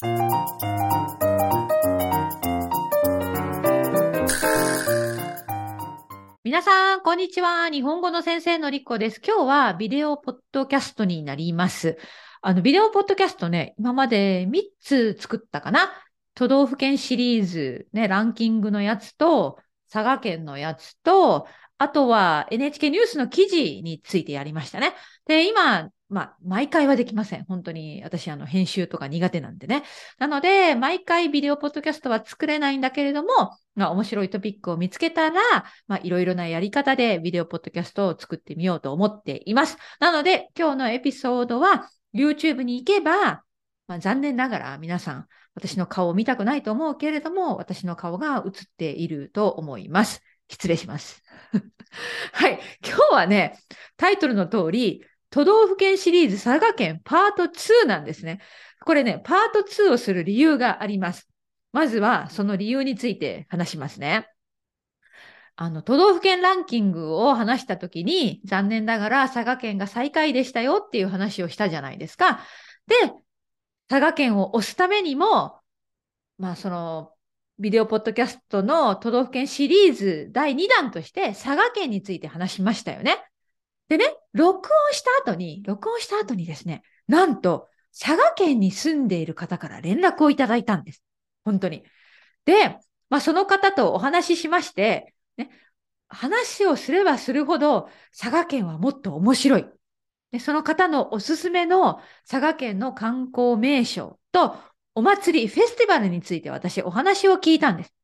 皆さん、こんにちは。日本語の先生のりっこです。今日はビデオポッドキャストになります。あの、ビデオポッドキャストね、今まで3つ作ったかな。都道府県シリーズ、ね、ランキングのやつと、佐賀県のやつと、あとは NHK ニュースの記事についてやりましたね。で、今、まあ、毎回はできません。本当に私、あの、編集とか苦手なんでね。なので、毎回ビデオポッドキャストは作れないんだけれども、まあ、面白いトピックを見つけたら、まあ、いろいろなやり方でビデオポッドキャストを作ってみようと思っています。なので、今日のエピソードは、YouTube に行けば、まあ、残念ながら皆さん、私の顔を見たくないと思うけれども、私の顔が映っていると思います。失礼します。はい。今日はね、タイトルの通り、都道府県シリーズ佐賀県パート2なんですね。これね、パート2をする理由があります。まずはその理由について話しますね。あの、都道府県ランキングを話したときに、残念ながら佐賀県が最下位でしたよっていう話をしたじゃないですか。で、佐賀県を押すためにも、まあその、ビデオポッドキャストの都道府県シリーズ第2弾として佐賀県について話しましたよね。でね、録音した後に、録音した後にですね、なんと、佐賀県に住んでいる方から連絡をいただいたんです。本当に。で、まあ、その方とお話ししまして、ね、話をすればするほど、佐賀県はもっと面白い。でその方のおすすめの佐賀県の観光名所とお祭り、フェスティバルについて私お話を聞いたんです。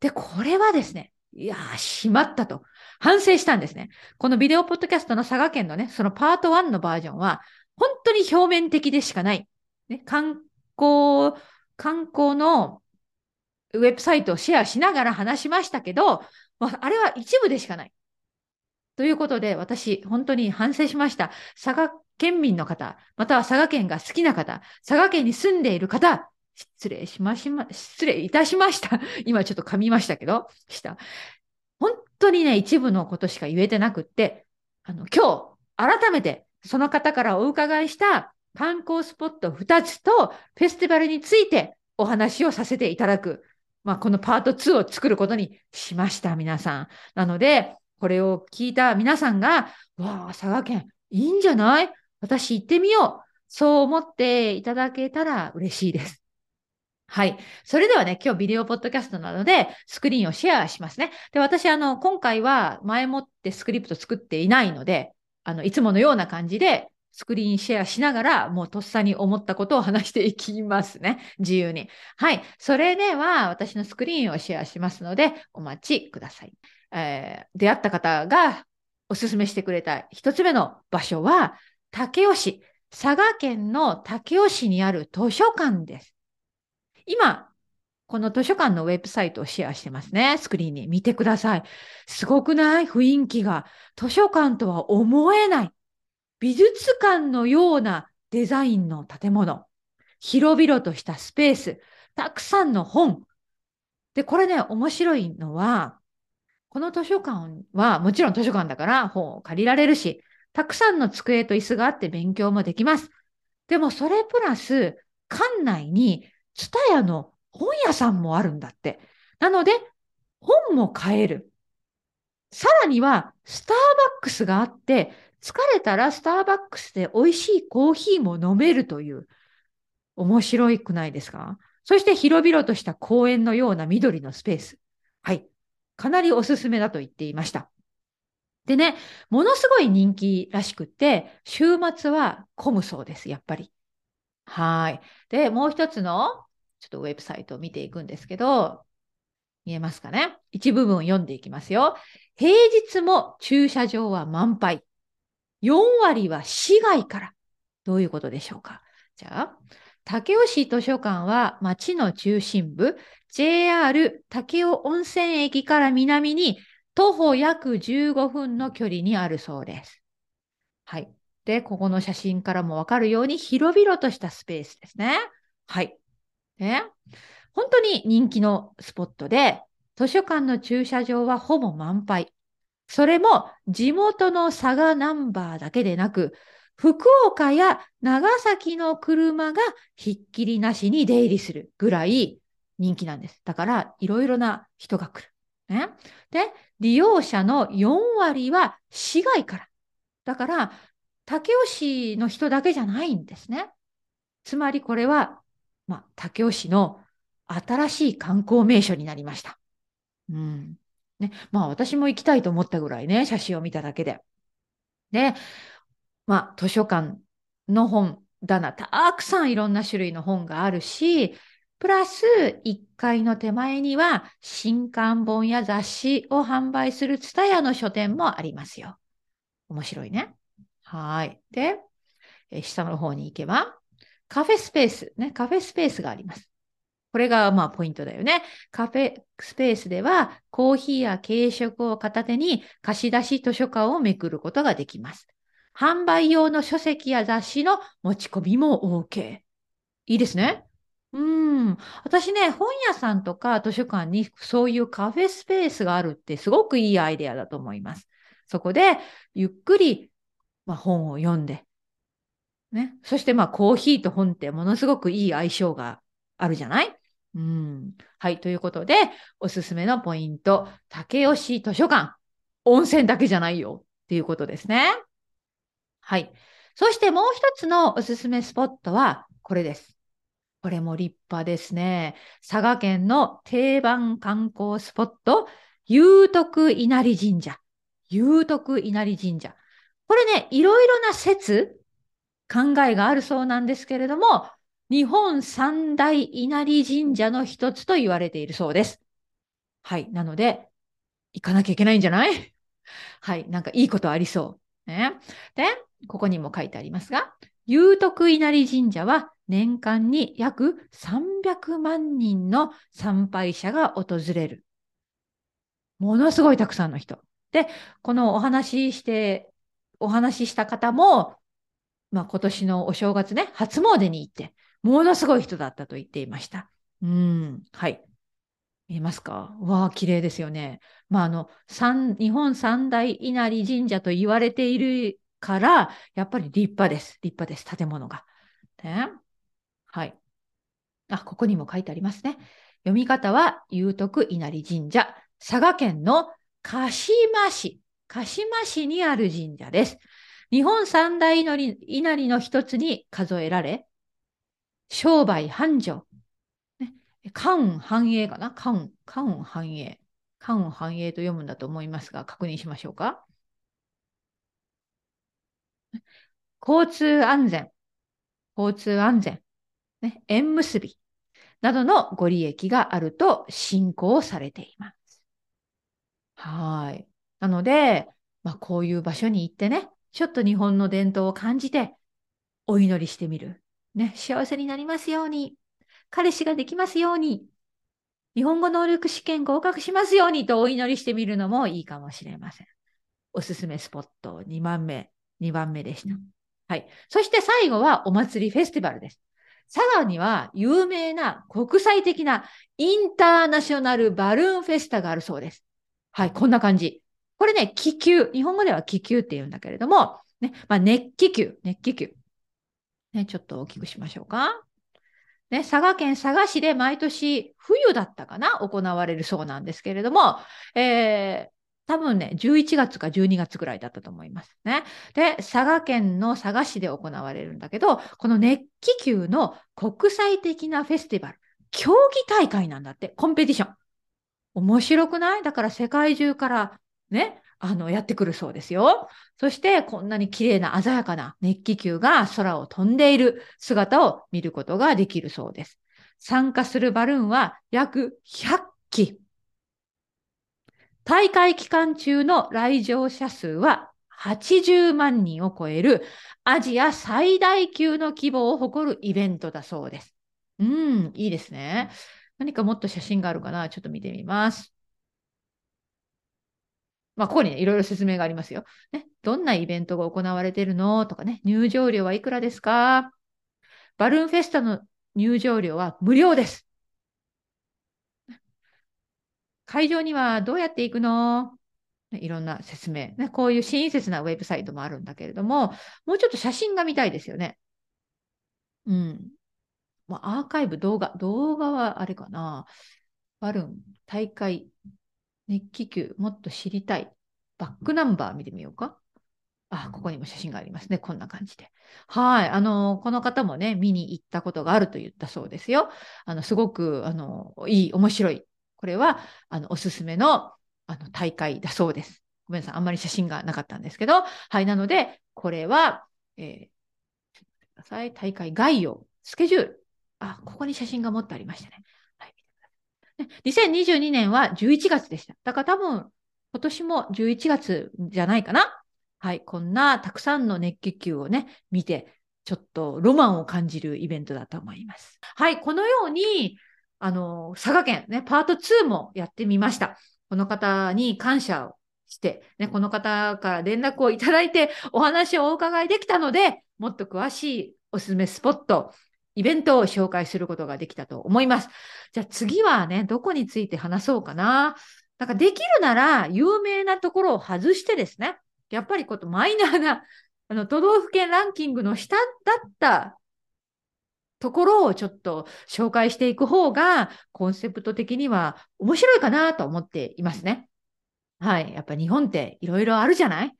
で、これはですね、いやー、しまったと。反省したんですね。このビデオポッドキャストの佐賀県のね、そのパート1のバージョンは、本当に表面的でしかない。ね、観光、観光のウェブサイトをシェアしながら話しましたけど、ま、あれは一部でしかない。ということで、私、本当に反省しました。佐賀県民の方、または佐賀県が好きな方、佐賀県に住んでいる方、失礼しましま、失礼いたしました。今ちょっと噛みましたけど、した。本当にね、一部のことしか言えてなくって、あの、今日、改めて、その方からお伺いした観光スポット2つとフェスティバルについてお話をさせていただく。まあ、このパート2を作ることにしました、皆さん。なので、これを聞いた皆さんが、わあ、佐賀県、いいんじゃない？私行ってみよう。そう思っていただけたら嬉しいです。はい。それではね、今日ビデオポッドキャストなので、スクリーンをシェアしますね。で、私、あの、今回は前もってスクリプト作っていないので、あの、いつものような感じで、スクリーンシェアしながら、もうとっさに思ったことを話していきますね。自由に。はい。それでは、私のスクリーンをシェアしますので、お待ちください。えー、出会った方がおすすめしてくれた一つ目の場所は、武雄市。佐賀県の武雄市にある図書館です。今、この図書館のウェブサイトをシェアしてますね。スクリーンに見てください。すごくない？雰囲気が。図書館とは思えない。美術館のようなデザインの建物。広々としたスペース。たくさんの本。で、これね、面白いのは、この図書館はもちろん図書館だから本を借りられるし、たくさんの机と椅子があって勉強もできます。でもそれプラス、館内にツタヤの本屋さんもあるんだって。なので、本も買える。さらには、スターバックスがあって、疲れたらスターバックスで美味しいコーヒーも飲めるという、面白いくないですか？そして広々とした公園のような緑のスペース。はい。かなりおすすめだと言っていました。でね、ものすごい人気らしくって、週末は混むそうです、やっぱり。はい。で、もう一つのちょっとウェブサイトを見ていくんですけど、見えますかね？一部分を読んでいきますよ。平日も駐車場は満杯。4割は市外から。どういうことでしょうか？じゃあ、武雄市図書館は町の中心部、JR 武雄温泉駅から南に徒歩約15分の距離にあるそうです。はい。で、ここの写真からもわかるように広々としたスペースですね。はい。ね。本当に人気のスポットで、図書館の駐車場はほぼ満杯。それも地元の佐賀ナンバーだけでなく、福岡や長崎の車がひっきりなしに出入りするぐらい人気なんです。だから、いろいろな人が来る。ね、で、利用者の4割は市外から。だから、武雄市の人だけじゃないんですね。つまりこれは、まあ、武雄市の新しい観光名所になりました。うん。ね。まあ私も行きたいと思ったぐらいね、写真を見ただけで。で、まあ図書館の本棚、たくさんいろんな種類の本があるし、プラス1階の手前には新刊本や雑誌を販売するツタヤの書店もありますよ。面白いね。はい。で、下の方に行けば、カフェスペース、ね、カフェスペースがあります。これがまあポイントだよね。カフェスペースではコーヒーや軽食を片手に貸し出し図書館をめくることができます。販売用の書籍や雑誌の持ち込みも OK。いいですね。うん。私ね、本屋さんとか図書館にそういうカフェスペースがあるってすごくいいアイデアだと思います。そこでゆっくり、まあ、本を読んで、ね。そしてまあコーヒーと本ってものすごくいい相性があるじゃない？うん。はい。ということで、おすすめのポイント、竹吉図書館。温泉だけじゃないよっていうことですね。はい。そしてもう一つのおすすめスポットはこれです。これも立派ですね。佐賀県の定番観光スポット、有徳稲荷神社。有徳稲荷神社。これね、いろいろな説、考えがあるそうなんですけれども、日本三大稲荷神社の一つと言われているそうです。はい。なので、行かなきゃいけないんじゃない？はい。なんかいいことありそう。ね。で、ここにも書いてありますが、有徳稲荷神社は年間に約300万人の参拝者が訪れる。ものすごいたくさんの人。で、このお話しして、お話しした方も、まあ今年のお正月ね、初詣に行って、ものすごい人だったと言っていました。うん、はい。見えますか？わあ、綺麗ですよね。まあ、あの、三、日本三大稲荷神社と言われているから、やっぱり立派です。立派です。建物が。ね、はい。あ、ここにも書いてありますね。読み方は、有徳稲荷神社。佐賀県の鹿島市。鹿島市にある神社です。日本三大祈り稲荷の一つに数えられ、商売繁盛。ね、関運繁栄かな？関運、関運繁栄。関運繁栄と読むんだと思いますが、確認しましょうか。交通安全、交通安全、ね、縁結びなどのご利益があると信仰されています。はい。なので、まあ、こういう場所に行ってね、ちょっと日本の伝統を感じてお祈りしてみる。ね、幸せになりますように、彼氏ができますように、日本語能力試験合格しますようにとお祈りしてみるのもいいかもしれません。おすすめスポット2番目、2番目でした。はい。そして最後はお祭りフェスティバルです。佐賀には有名な国際的なインターナショナルバルーンフェスタがあるそうです。はい、こんな感じ。これね、気球。日本語では気球って言うんだけれども、ね、まあ、熱気球、熱気球。ね、ちょっと大きくしましょうか。ね、佐賀県佐賀市で毎年冬だったかな行われるそうなんですけれども、えー、多分ね、11月か12月ぐらいだったと思いますね。で、佐賀県の佐賀市で行われるんだけど、この熱気球の国際的なフェスティバル、競技大会なんだって、コンペティション。面白くない？だから世界中からね、あの、やってくるそうですよ。そして、こんなに綺麗な鮮やかな熱気球が空を飛んでいる姿を見ることができるそうです。参加するバルーンは約100機。大会期間中の来場者数は80万人を超えるアジア最大級の規模を誇るイベントだそうです。うん、いいですね。何かもっと写真があるかな？ちょっと見てみます。まあ、ここにね、いろいろ説明がありますよ。ね、どんなイベントが行われてるのとかね、入場料はいくらですか？バルーンフェスタの入場料は無料です。会場にはどうやって行くの？いろんな説明、ね。こういう親切なウェブサイトもあるんだけれども、もうちょっと写真が見たいですよね。うん。まあ、アーカイブ、動画、動画はあれかな。バルーン、大会、熱気球、もっと知りたい。バックナンバー見てみようか。あ、ここにも写真がありますね。こんな感じで。はい。あの、この方もね、見に行ったことがあると言ったそうですよ。あの、すごく、あの、いい、面白い。これは、あの、おすすめの、あの、大会だそうです。ごめんなさい。あんまり写真がなかったんですけど。はい。なので、これは、えー、ちょっと待ってください。大会概要、スケジュール。あ、ここに写真が持ってありましたね。2022年は11月でした。だから多分、今年も11月じゃないかな。はい。こんなたくさんの熱気球をね、見て、ちょっとロマンを感じるイベントだと思います。はい。このように、あの、佐賀県ね、パート2もやってみました。この方に感謝をして、ね、この方から連絡をいただいてお話をお伺いできたので、もっと詳しいおすすめスポット、イベントを紹介することができたと思います。じゃあ次はね、どこについて話そうかな。なんかできるなら有名なところを外してですね、やっぱりことマイナーな あの都道府県ランキングの下だったところをちょっと紹介していく方がコンセプト的には面白いかなと思っていますね。はい。やっぱ日本っていろいろあるじゃない？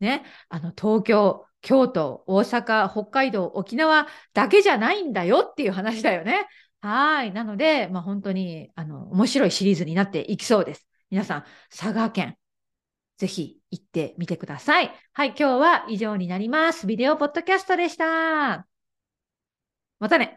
ね。あの東京、京都、大阪、北海道、沖縄だけじゃないんだよっていう話だよね。はい。なので、まあ、本当に、あの、面白いシリーズになっていきそうです。皆さん、佐賀県、ぜひ行ってみてください。はい。今日は以上になります。ビデオポッドキャストでした。またね。